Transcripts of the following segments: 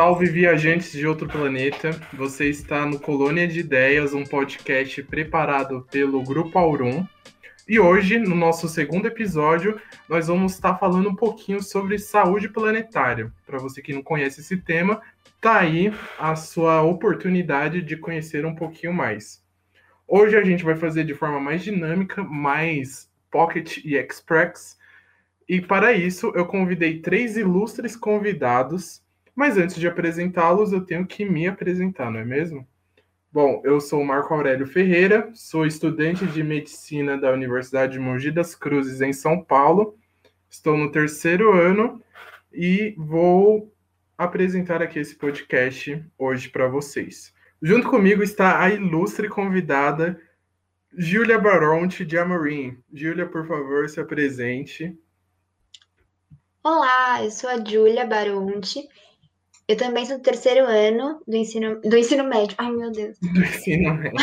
Salve viajantes de outro planeta. Você está no Colônia de Ideias, um podcast preparado pelo Grupo Aurum. E hoje, no nosso segundo episódio, nós vamos estar falando um pouquinho sobre saúde planetária. Para você que não conhece esse tema, tá aí a sua oportunidade de conhecer um pouquinho mais. Hoje a gente vai fazer de forma mais dinâmica, mais pocket e express. E para isso, eu convidei três ilustres convidados mas antes de apresentá-los, eu tenho que me apresentar, não é mesmo? Bom, eu sou Marco Aurélio Ferreira, sou estudante de medicina da Universidade de Mogi das Cruzes, em São Paulo. Estou no terceiro ano e vou apresentar aqui esse podcast hoje para vocês. Junto comigo está a ilustre convidada Júlia Baronte de Amorim. Júlia, por favor, se apresente. Olá, eu sou a Júlia Baronte eu também sou do terceiro ano do ensino, do ensino médio. Ai, meu Deus. Do ensino médio.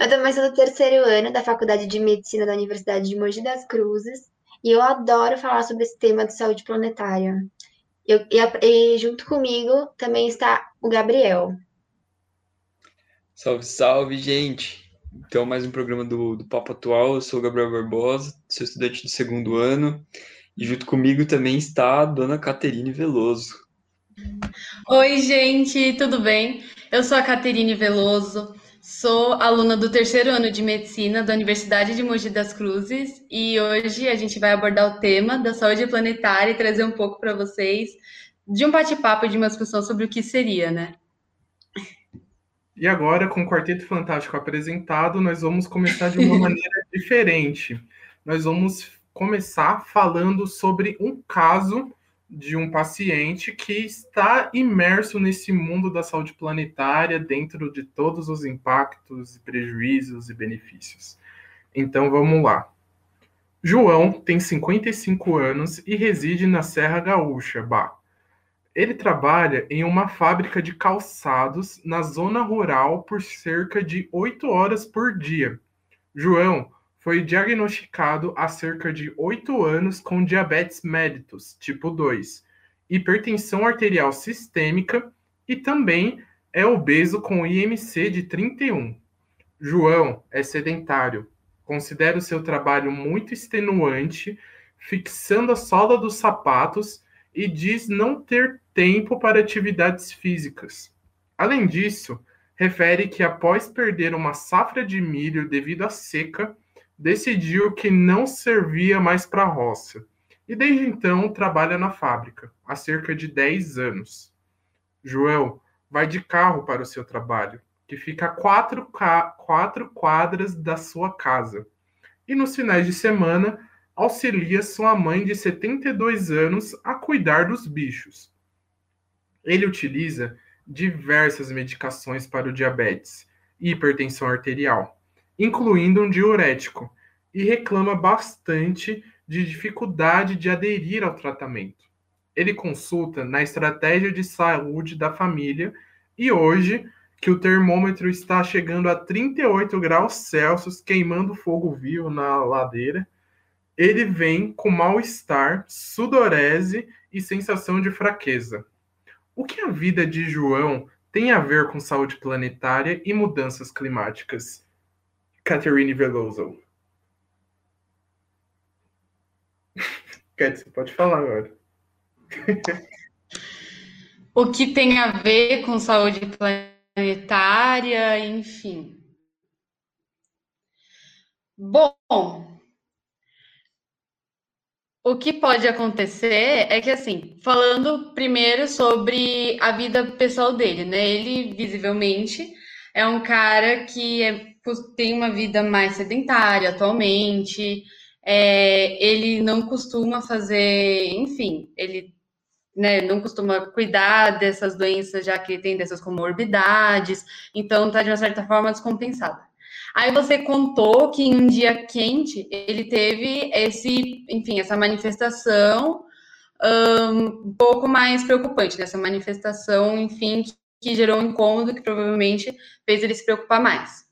eu também sou do terceiro ano da Faculdade de Medicina da Universidade de Mogi das Cruzes. E eu adoro falar sobre esse tema de saúde planetária. Eu, e, e junto comigo também está o Gabriel. Salve, salve, gente! Então, mais um programa do, do Papo Atual. Eu sou o Gabriel Barbosa, sou estudante do segundo ano. E junto comigo também está a dona Caterine Veloso. Oi, gente, tudo bem? Eu sou a Caterine Veloso, sou aluna do terceiro ano de medicina da Universidade de Mogi das Cruzes e hoje a gente vai abordar o tema da saúde planetária e trazer um pouco para vocês de um bate-papo de uma discussão sobre o que seria, né? E agora, com o Quarteto Fantástico apresentado, nós vamos começar de uma maneira diferente. Nós vamos começar falando sobre um caso de um paciente que está imerso nesse mundo da saúde planetária, dentro de todos os impactos, prejuízos e benefícios. Então vamos lá. João tem 55 anos e reside na Serra Gaúcha, Bah. Ele trabalha em uma fábrica de calçados na zona rural por cerca de 8 horas por dia. João foi diagnosticado há cerca de 8 anos com diabetes mellitus, tipo 2, hipertensão arterial sistêmica e também é obeso com IMC de 31. João é sedentário, considera o seu trabalho muito extenuante, fixando a sola dos sapatos e diz não ter tempo para atividades físicas. Além disso, refere que após perder uma safra de milho devido à seca, decidiu que não servia mais para a roça e desde então trabalha na fábrica há cerca de 10 anos. João vai de carro para o seu trabalho, que fica a quatro, quatro quadras da sua casa, e nos finais de semana auxilia sua mãe de 72 anos a cuidar dos bichos. Ele utiliza diversas medicações para o diabetes e hipertensão arterial incluindo um diurético, e reclama bastante de dificuldade de aderir ao tratamento. Ele consulta na estratégia de saúde da família e hoje, que o termômetro está chegando a 38 graus Celsius, queimando fogo vivo na ladeira, ele vem com mal-estar, sudorese e sensação de fraqueza. O que a vida de João tem a ver com saúde planetária e mudanças climáticas? Catherine Veloso. Cat, você pode falar agora. o que tem a ver com saúde planetária, enfim. Bom, o que pode acontecer é que, assim, falando primeiro sobre a vida pessoal dele, né? Ele, visivelmente, é um cara que é tem uma vida mais sedentária atualmente, é, ele não costuma fazer, enfim, ele né, não costuma cuidar dessas doenças, já que tem dessas comorbidades, então está de uma certa forma descompensado. Aí você contou que em um dia quente ele teve esse, enfim, essa manifestação um, pouco mais preocupante, né? manifestação, enfim, que, que gerou um incômodo que provavelmente fez ele se preocupar mais.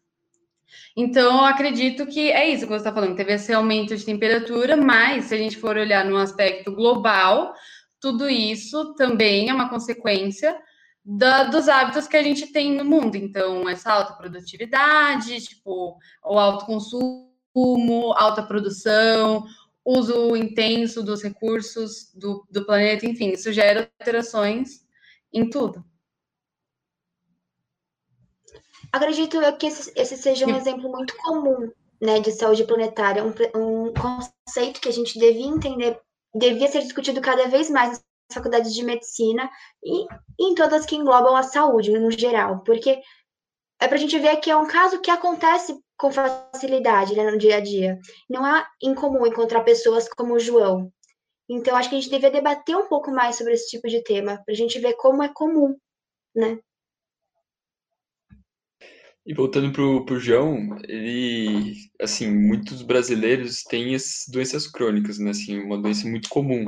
Então, acredito que é isso que você está falando. Teve esse aumento de temperatura, mas se a gente for olhar num aspecto global, tudo isso também é uma consequência da, dos hábitos que a gente tem no mundo. Então, essa alta produtividade, tipo, o alto consumo, alta produção, uso intenso dos recursos do, do planeta, enfim, isso gera alterações em tudo. Acredito eu que esse, esse seja um exemplo muito comum né, de saúde planetária, um, um conceito que a gente devia entender, devia ser discutido cada vez mais nas faculdades de medicina e, e em todas que englobam a saúde no geral, porque é para a gente ver que é um caso que acontece com facilidade né, no dia a dia. Não é incomum encontrar pessoas como o João. Então, acho que a gente devia debater um pouco mais sobre esse tipo de tema, para a gente ver como é comum, né? E voltando pro, pro João, ele, assim, muitos brasileiros têm as doenças crônicas, né, assim, uma doença muito comum.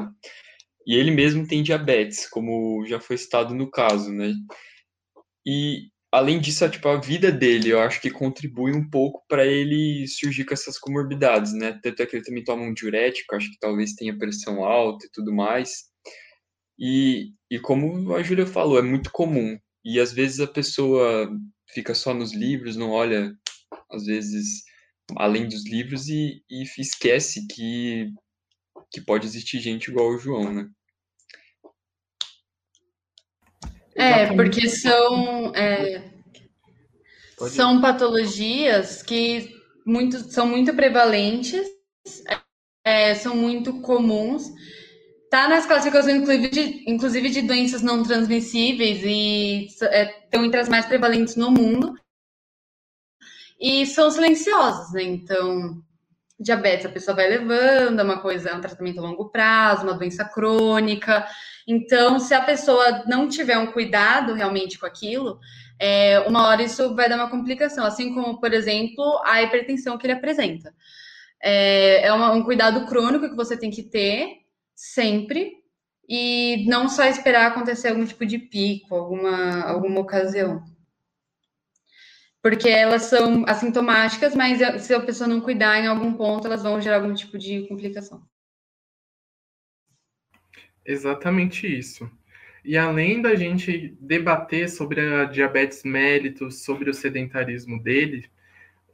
E ele mesmo tem diabetes, como já foi citado no caso, né? E além disso, tipo, a vida dele, eu acho que contribui um pouco para ele surgir com essas comorbidades, né? Tanto é que ele também toma um diurético, acho que talvez tenha pressão alta e tudo mais. E, e como a Júlia falou, é muito comum. E às vezes a pessoa fica só nos livros, não olha, às vezes, além dos livros e, e esquece que, que pode existir gente igual o João, né? É, porque são, é, são patologias que muito, são muito prevalentes, é, são muito comuns, Tá nas classificações, inclusive de, inclusive de doenças não transmissíveis e é, estão entre as mais prevalentes no mundo. E são silenciosas, né? Então, diabetes a pessoa vai levando, é uma coisa, é um tratamento a longo prazo, uma doença crônica. Então, se a pessoa não tiver um cuidado realmente com aquilo, é, uma hora isso vai dar uma complicação, assim como, por exemplo, a hipertensão que ele apresenta. É, é uma, um cuidado crônico que você tem que ter sempre e não só esperar acontecer algum tipo de pico, alguma, alguma ocasião. Porque elas são assintomáticas, mas se a pessoa não cuidar em algum ponto, elas vão gerar algum tipo de complicação. Exatamente isso. E além da gente debater sobre a diabetes mellitus, sobre o sedentarismo dele,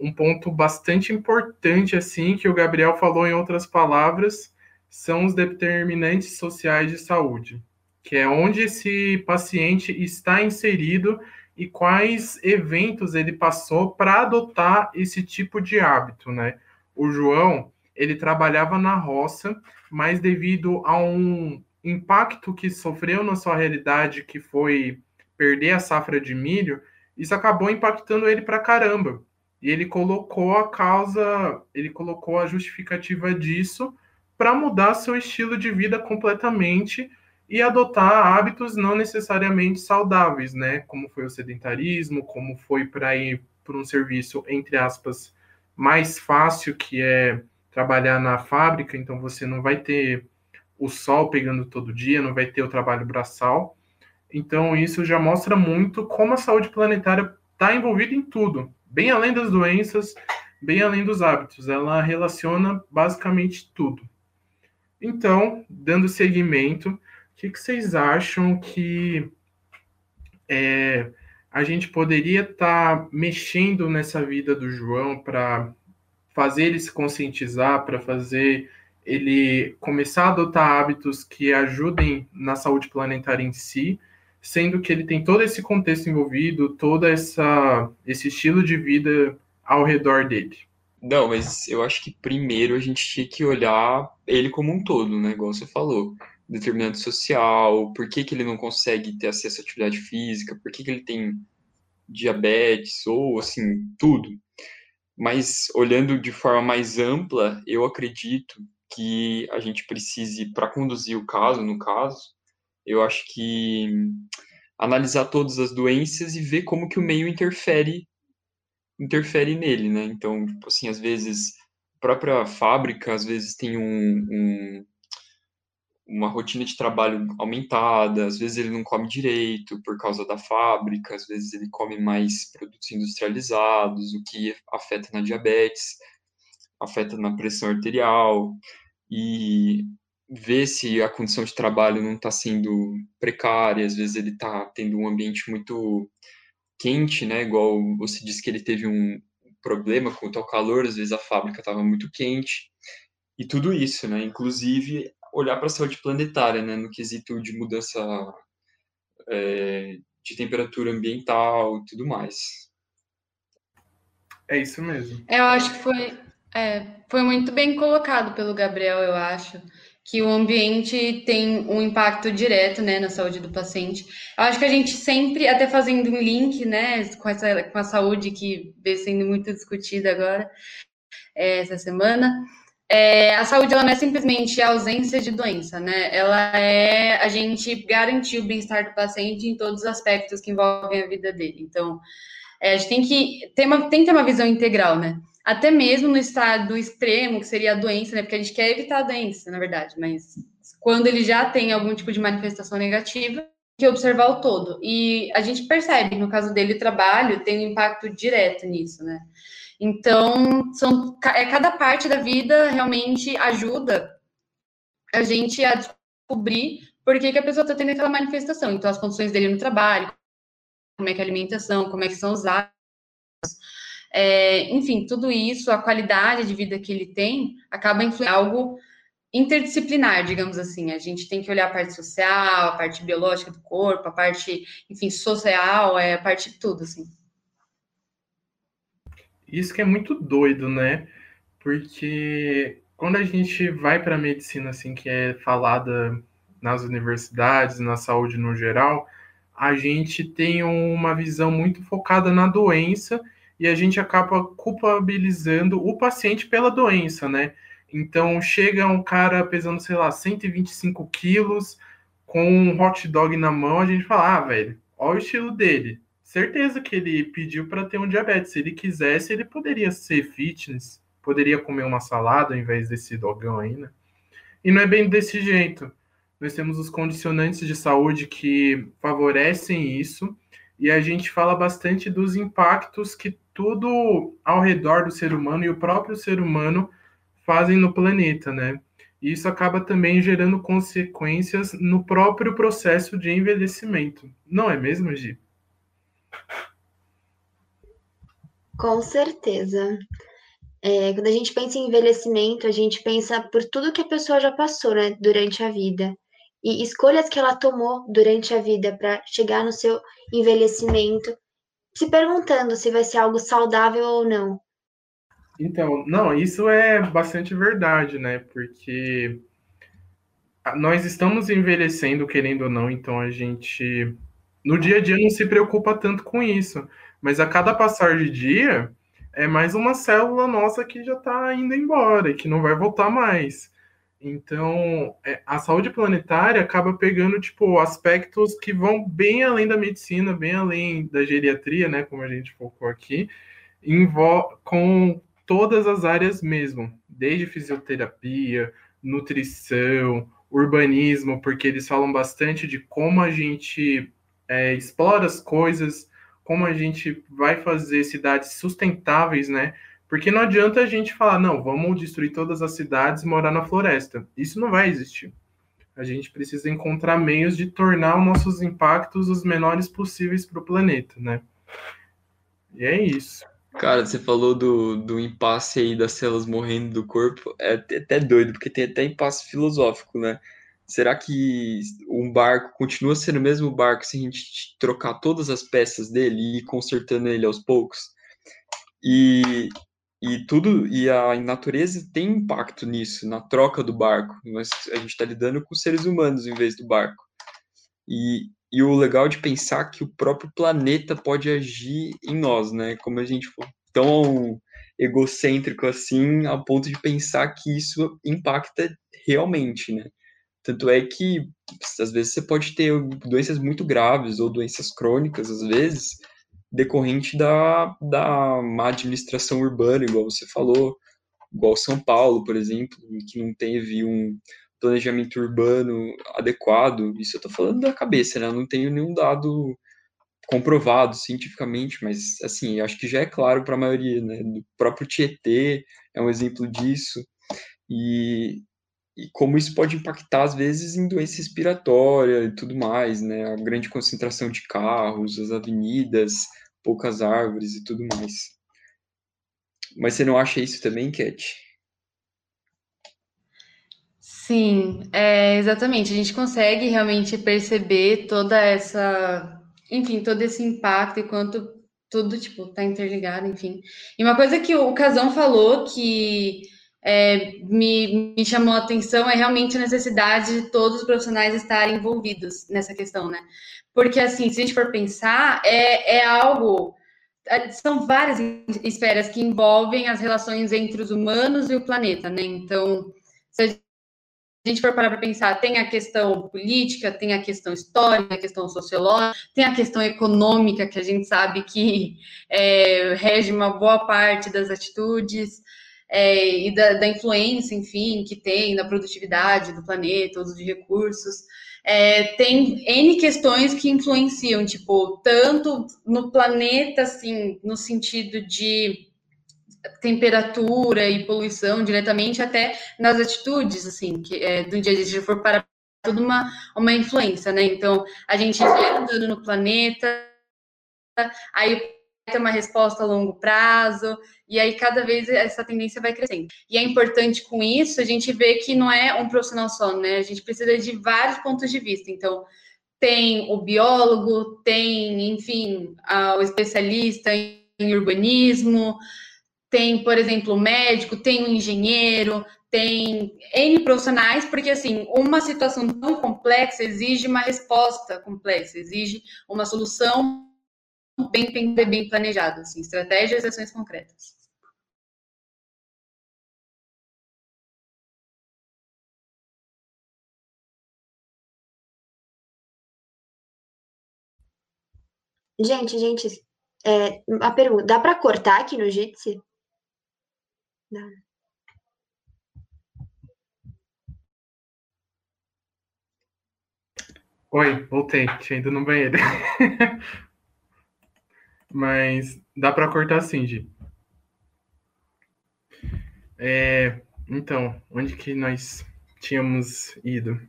um ponto bastante importante assim que o Gabriel falou em outras palavras são os determinantes sociais de saúde, que é onde esse paciente está inserido e quais eventos ele passou para adotar esse tipo de hábito, né? O João, ele trabalhava na roça, mas devido a um impacto que sofreu na sua realidade, que foi perder a safra de milho, isso acabou impactando ele para caramba. E ele colocou a causa, ele colocou a justificativa disso para mudar seu estilo de vida completamente e adotar hábitos não necessariamente saudáveis, né? Como foi o sedentarismo, como foi para ir para um serviço, entre aspas, mais fácil, que é trabalhar na fábrica, então você não vai ter o sol pegando todo dia, não vai ter o trabalho braçal. Então, isso já mostra muito como a saúde planetária está envolvida em tudo, bem além das doenças, bem além dos hábitos. Ela relaciona basicamente tudo. Então, dando seguimento, o que, que vocês acham que é, a gente poderia estar tá mexendo nessa vida do João para fazer ele se conscientizar, para fazer ele começar a adotar hábitos que ajudem na saúde planetária em si, sendo que ele tem todo esse contexto envolvido, todo essa, esse estilo de vida ao redor dele. Não, mas eu acho que primeiro a gente tinha que olhar ele como um todo, né? Igual você falou. Determinante social, por que, que ele não consegue ter acesso à atividade física, por que, que ele tem diabetes, ou assim, tudo. Mas olhando de forma mais ampla, eu acredito que a gente precise, para conduzir o caso, no caso, eu acho que analisar todas as doenças e ver como que o meio interfere interfere nele, né? Então, tipo assim, às vezes a própria fábrica, às vezes tem um, um, uma rotina de trabalho aumentada, às vezes ele não come direito por causa da fábrica, às vezes ele come mais produtos industrializados, o que afeta na diabetes, afeta na pressão arterial, e ver se a condição de trabalho não está sendo precária, às vezes ele está tendo um ambiente muito quente, né? Igual você disse que ele teve um problema quanto ao calor, às vezes a fábrica estava muito quente, e tudo isso, né? Inclusive olhar para a saúde planetária, né? No quesito de mudança é, de temperatura ambiental e tudo mais. É isso mesmo. Eu acho que foi, é, foi muito bem colocado pelo Gabriel, eu acho que o ambiente tem um impacto direto né, na saúde do paciente. Eu acho que a gente sempre, até fazendo um link né, com, essa, com a saúde que vem sendo muito discutida agora, é, essa semana, é, a saúde ela não é simplesmente a ausência de doença, né? Ela é a gente garantir o bem-estar do paciente em todos os aspectos que envolvem a vida dele. Então, é, a gente tem que ter uma, tem que ter uma visão integral, né? Até mesmo no estado extremo, que seria a doença, né? Porque a gente quer evitar a doença, na verdade, mas quando ele já tem algum tipo de manifestação negativa, que observar o todo. E a gente percebe, no caso dele, o trabalho tem um impacto direto nisso, né? Então, são, é, cada parte da vida realmente ajuda a gente a descobrir por que, que a pessoa está tendo aquela manifestação. Então, as condições dele no trabalho, como é que é a alimentação, como é que são os hábitos, é, enfim, tudo isso, a qualidade de vida que ele tem, acaba influindo algo interdisciplinar, digamos assim. A gente tem que olhar a parte social, a parte biológica do corpo, a parte, enfim, social, é a parte de tudo, assim. Isso que é muito doido, né? Porque quando a gente vai para a medicina, assim, que é falada nas universidades, na saúde no geral, a gente tem uma visão muito focada na doença e a gente acaba culpabilizando o paciente pela doença, né? Então chega um cara pesando, sei lá, 125 quilos, com um hot dog na mão, a gente fala, ah, velho, olha o estilo dele. Certeza que ele pediu para ter um diabetes. Se ele quisesse, ele poderia ser fitness, poderia comer uma salada ao invés desse dogão aí, né? E não é bem desse jeito. Nós temos os condicionantes de saúde que favorecem isso, e a gente fala bastante dos impactos que tudo ao redor do ser humano e o próprio ser humano fazem no planeta, né? E isso acaba também gerando consequências no próprio processo de envelhecimento. Não é mesmo, Gi? Com certeza. É, quando a gente pensa em envelhecimento, a gente pensa por tudo que a pessoa já passou né, durante a vida e escolhas que ela tomou durante a vida para chegar no seu envelhecimento se perguntando se vai ser algo saudável ou não. Então, não, isso é bastante verdade, né? Porque nós estamos envelhecendo, querendo ou não, então a gente no dia a dia não se preocupa tanto com isso. Mas a cada passar de dia, é mais uma célula nossa que já está indo embora e que não vai voltar mais. Então, é, a saúde planetária acaba pegando, tipo, aspectos que vão bem além da medicina, bem além da geriatria, né, como a gente focou aqui, com todas as áreas mesmo, desde fisioterapia, nutrição, urbanismo, porque eles falam bastante de como a gente é, explora as coisas, como a gente vai fazer cidades sustentáveis, né? Porque não adianta a gente falar, não, vamos destruir todas as cidades e morar na floresta. Isso não vai existir. A gente precisa encontrar meios de tornar os nossos impactos os menores possíveis para o planeta, né? E é isso. Cara, você falou do, do impasse aí das células morrendo do corpo. É até doido, porque tem até impasse filosófico, né? Será que um barco continua sendo o mesmo barco se a gente trocar todas as peças dele e ir consertando ele aos poucos? E e tudo, e a natureza tem impacto nisso, na troca do barco. Mas a gente está lidando com seres humanos em vez do barco. E, e o legal de pensar que o próprio planeta pode agir em nós, né? Como a gente for tão egocêntrico assim, a ponto de pensar que isso impacta realmente, né? Tanto é que às vezes você pode ter doenças muito graves ou doenças crônicas, às vezes, decorrente da, da má administração urbana, igual você falou, igual São Paulo, por exemplo, que não teve um planejamento urbano adequado. Isso eu estou falando da cabeça, né? Eu não tenho nenhum dado comprovado cientificamente, mas assim, acho que já é claro para a maioria, né? O próprio Tietê é um exemplo disso. E, e como isso pode impactar, às vezes, em doença respiratória e tudo mais, né? A grande concentração de carros, as avenidas, poucas árvores e tudo mais. Mas você não acha isso também, Cat? Sim, é, exatamente. A gente consegue realmente perceber toda essa, enfim, todo esse impacto e quanto tudo, tipo, tá interligado, enfim. E uma coisa que o Casão falou que é, me, me chamou a atenção é realmente a necessidade de todos os profissionais estarem envolvidos nessa questão, né? Porque, assim, se a gente for pensar, é, é algo é, são várias esferas que envolvem as relações entre os humanos e o planeta, né? Então, se a gente for parar para pensar, tem a questão política, tem a questão histórica, a questão sociológica, tem a questão econômica, que a gente sabe que é, rege uma boa parte das atitudes, é, e da, da, influência, enfim, que tem na produtividade do planeta, uso de recursos. É, tem N questões que influenciam, tipo, tanto no planeta, assim, no sentido de temperatura e poluição diretamente até nas atitudes, assim, que é, do dia a dia, se for para tudo uma, uma influência, né? Então, a gente vai andando no planeta, aí tem uma resposta a longo prazo, e aí cada vez essa tendência vai crescendo. E é importante com isso a gente ver que não é um profissional só, né? A gente precisa de vários pontos de vista. Então, tem o biólogo, tem, enfim, o especialista em urbanismo, tem, por exemplo, o médico, tem o engenheiro, tem N profissionais, porque assim, uma situação tão complexa exige uma resposta complexa, exige uma solução bem, bem, bem planejada, assim, estratégias e ações concretas. Gente, gente, é, a pergunta, dá para cortar aqui no Jitsi? Não. Oi, voltei. Tinha ido no banheiro. Mas dá para cortar sim, Gi. É, então, onde que nós tínhamos ido?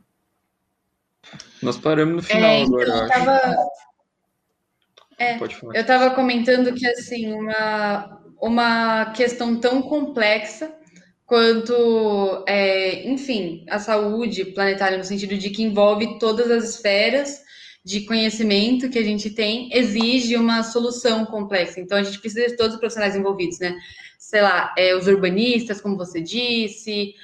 Nós paramos no final é, então, agora. Eu tava... É, eu estava comentando que assim uma uma questão tão complexa quanto, é, enfim, a saúde planetária, no sentido de que envolve todas as esferas de conhecimento que a gente tem, exige uma solução complexa. Então, a gente precisa de todos os profissionais envolvidos, né? Sei lá, é, os urbanistas, como você disse,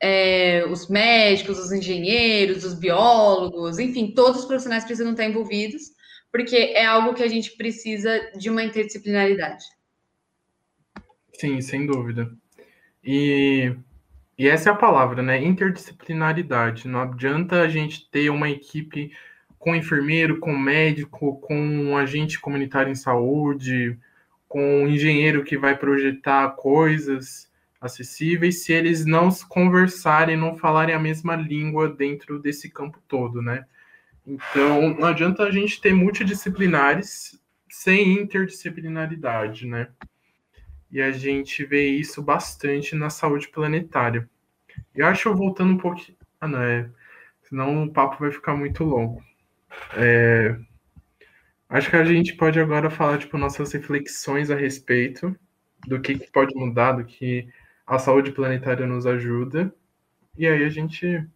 é, os médicos, os engenheiros, os biólogos, enfim, todos os profissionais precisam estar envolvidos, porque é algo que a gente precisa de uma interdisciplinaridade. Sim, sem dúvida. E, e essa é a palavra, né? Interdisciplinaridade. Não adianta a gente ter uma equipe com enfermeiro, com médico, com um agente comunitário em saúde, com um engenheiro que vai projetar coisas acessíveis, se eles não conversarem, não falarem a mesma língua dentro desse campo todo, né? Então, não adianta a gente ter multidisciplinares sem interdisciplinaridade, né? E a gente vê isso bastante na saúde planetária. Eu acho, voltando um pouquinho. Ah, não, é. Senão o papo vai ficar muito longo. É... Acho que a gente pode agora falar, tipo, nossas reflexões a respeito do que, que pode mudar, do que a saúde planetária nos ajuda. E aí a gente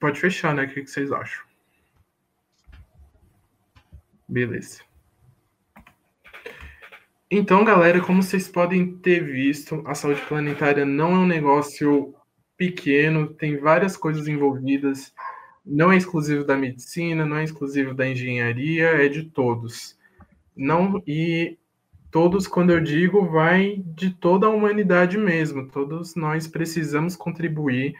pode fechar, né? O que, que vocês acham? Beleza. Então, galera, como vocês podem ter visto, a saúde planetária não é um negócio pequeno, tem várias coisas envolvidas, não é exclusivo da medicina, não é exclusivo da engenharia, é de todos. Não e todos, quando eu digo, vai de toda a humanidade mesmo. Todos nós precisamos contribuir,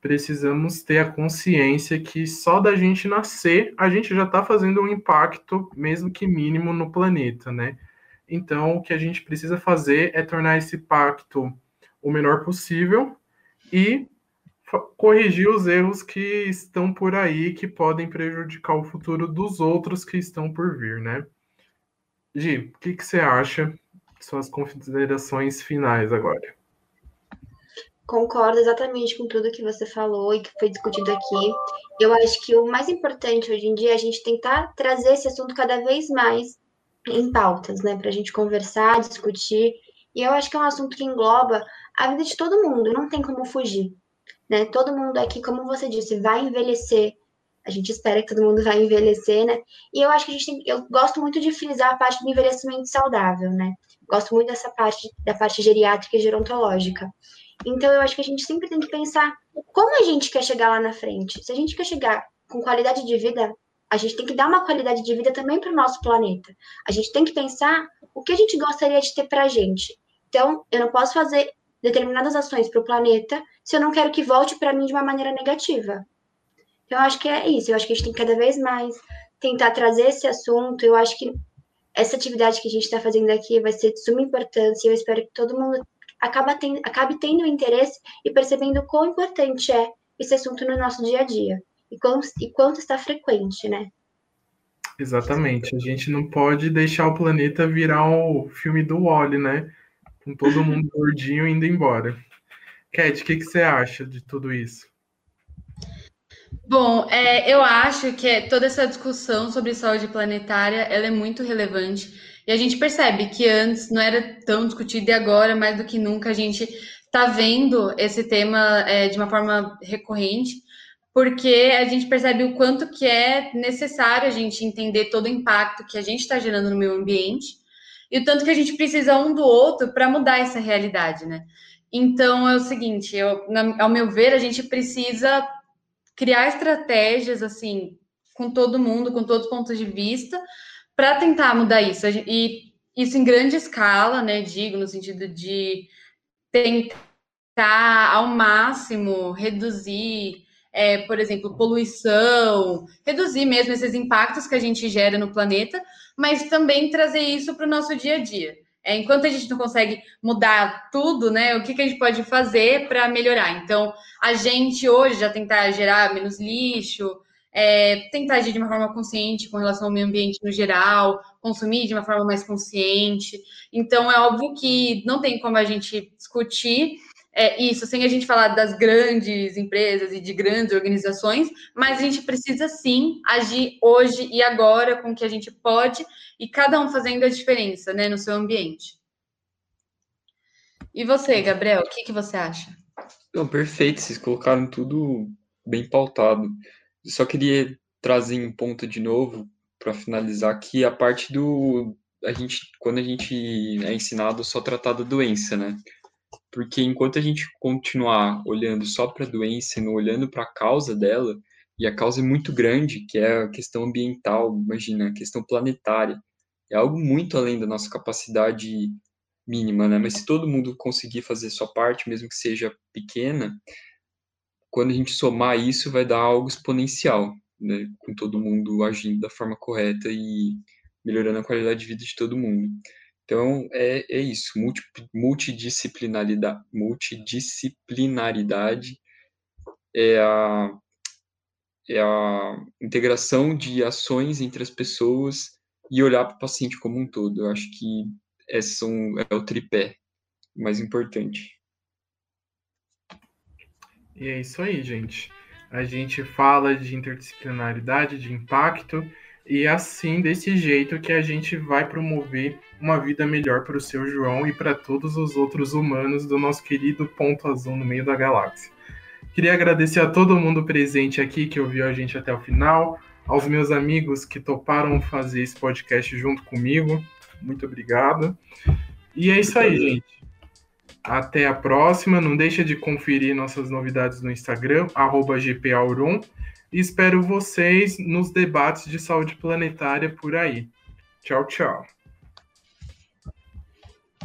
precisamos ter a consciência que só da gente nascer, a gente já está fazendo um impacto, mesmo que mínimo, no planeta, né? Então, o que a gente precisa fazer é tornar esse pacto o menor possível e corrigir os erros que estão por aí que podem prejudicar o futuro dos outros que estão por vir, né? Gi, o que, que você acha? Suas considerações finais agora. concordo exatamente com tudo que você falou e que foi discutido aqui. Eu acho que o mais importante hoje em dia é a gente tentar trazer esse assunto cada vez mais em pautas, né? Para a gente conversar, discutir. E eu acho que é um assunto que engloba a vida de todo mundo, não tem como fugir. Né? Todo mundo aqui, como você disse, vai envelhecer. A gente espera que todo mundo vai envelhecer, né? E eu acho que a gente tem, eu gosto muito de frisar a parte do envelhecimento saudável, né? Gosto muito dessa parte da parte geriátrica e gerontológica. Então eu acho que a gente sempre tem que pensar como a gente quer chegar lá na frente. Se a gente quer chegar com qualidade de vida, a gente tem que dar uma qualidade de vida também para o nosso planeta. A gente tem que pensar o que a gente gostaria de ter para a gente. Então, eu não posso fazer determinadas ações para o planeta se eu não quero que volte para mim de uma maneira negativa. Então, eu acho que é isso. Eu acho que a gente tem cada vez mais tentar trazer esse assunto. Eu acho que essa atividade que a gente está fazendo aqui vai ser de suma importância. Eu espero que todo mundo tendo, acabe tendo interesse e percebendo quão importante é esse assunto no nosso dia a dia e quanto, e quanto está frequente, né? Exatamente. A gente não pode deixar o planeta virar o filme do Wally, né? Com todo mundo gordinho indo embora. Cat, o que, que você acha de tudo isso? Bom, é, eu acho que toda essa discussão sobre saúde planetária ela é muito relevante e a gente percebe que antes não era tão discutido e agora, mais do que nunca, a gente está vendo esse tema é, de uma forma recorrente, porque a gente percebe o quanto que é necessário a gente entender todo o impacto que a gente está gerando no meio ambiente e o tanto que a gente precisa um do outro para mudar essa realidade, né? Então é o seguinte, eu, na, ao meu ver, a gente precisa criar estratégias assim com todo mundo, com todos os pontos de vista, para tentar mudar isso. E isso em grande escala, né? Digo, no sentido de tentar ao máximo reduzir, é, por exemplo, poluição, reduzir mesmo esses impactos que a gente gera no planeta, mas também trazer isso para o nosso dia a dia. É, enquanto a gente não consegue mudar tudo, né? O que, que a gente pode fazer para melhorar? Então, a gente hoje já tentar gerar menos lixo, é, tentar agir de uma forma consciente com relação ao meio ambiente no geral, consumir de uma forma mais consciente. Então, é óbvio que não tem como a gente discutir é, isso sem a gente falar das grandes empresas e de grandes organizações, mas a gente precisa sim agir hoje e agora com o que a gente pode e cada um fazendo a diferença né, no seu ambiente. E você, Gabriel, o que, que você acha? Não, perfeito, vocês colocaram tudo bem pautado. Eu só queria trazer um ponto de novo para finalizar aqui a parte do a gente quando a gente é ensinado só tratar da doença, né? Porque enquanto a gente continuar olhando só para a doença, não olhando para a causa dela, e a causa é muito grande, que é a questão ambiental, imagina, a questão planetária, é algo muito além da nossa capacidade mínima, né? Mas se todo mundo conseguir fazer sua parte, mesmo que seja pequena, quando a gente somar isso, vai dar algo exponencial, né? Com todo mundo agindo da forma correta e melhorando a qualidade de vida de todo mundo. Então, é, é isso, multi, multidisciplinaridade, multidisciplinaridade é a, é a integração de ações entre as pessoas e olhar para o paciente como um todo. Eu acho que esse são, é o tripé mais importante. E é isso aí, gente. A gente fala de interdisciplinaridade, de impacto, e é assim, desse jeito, que a gente vai promover uma vida melhor para o seu João e para todos os outros humanos do nosso querido ponto azul no meio da galáxia. Queria agradecer a todo mundo presente aqui que ouviu a gente até o final, aos meus amigos que toparam fazer esse podcast junto comigo. Muito obrigado. E é isso aí, gente. Até a próxima. Não deixa de conferir nossas novidades no Instagram, GPAurum. E espero vocês nos debates de saúde planetária por aí. Tchau, tchau.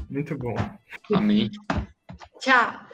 Muito bom. Amém. Tchau.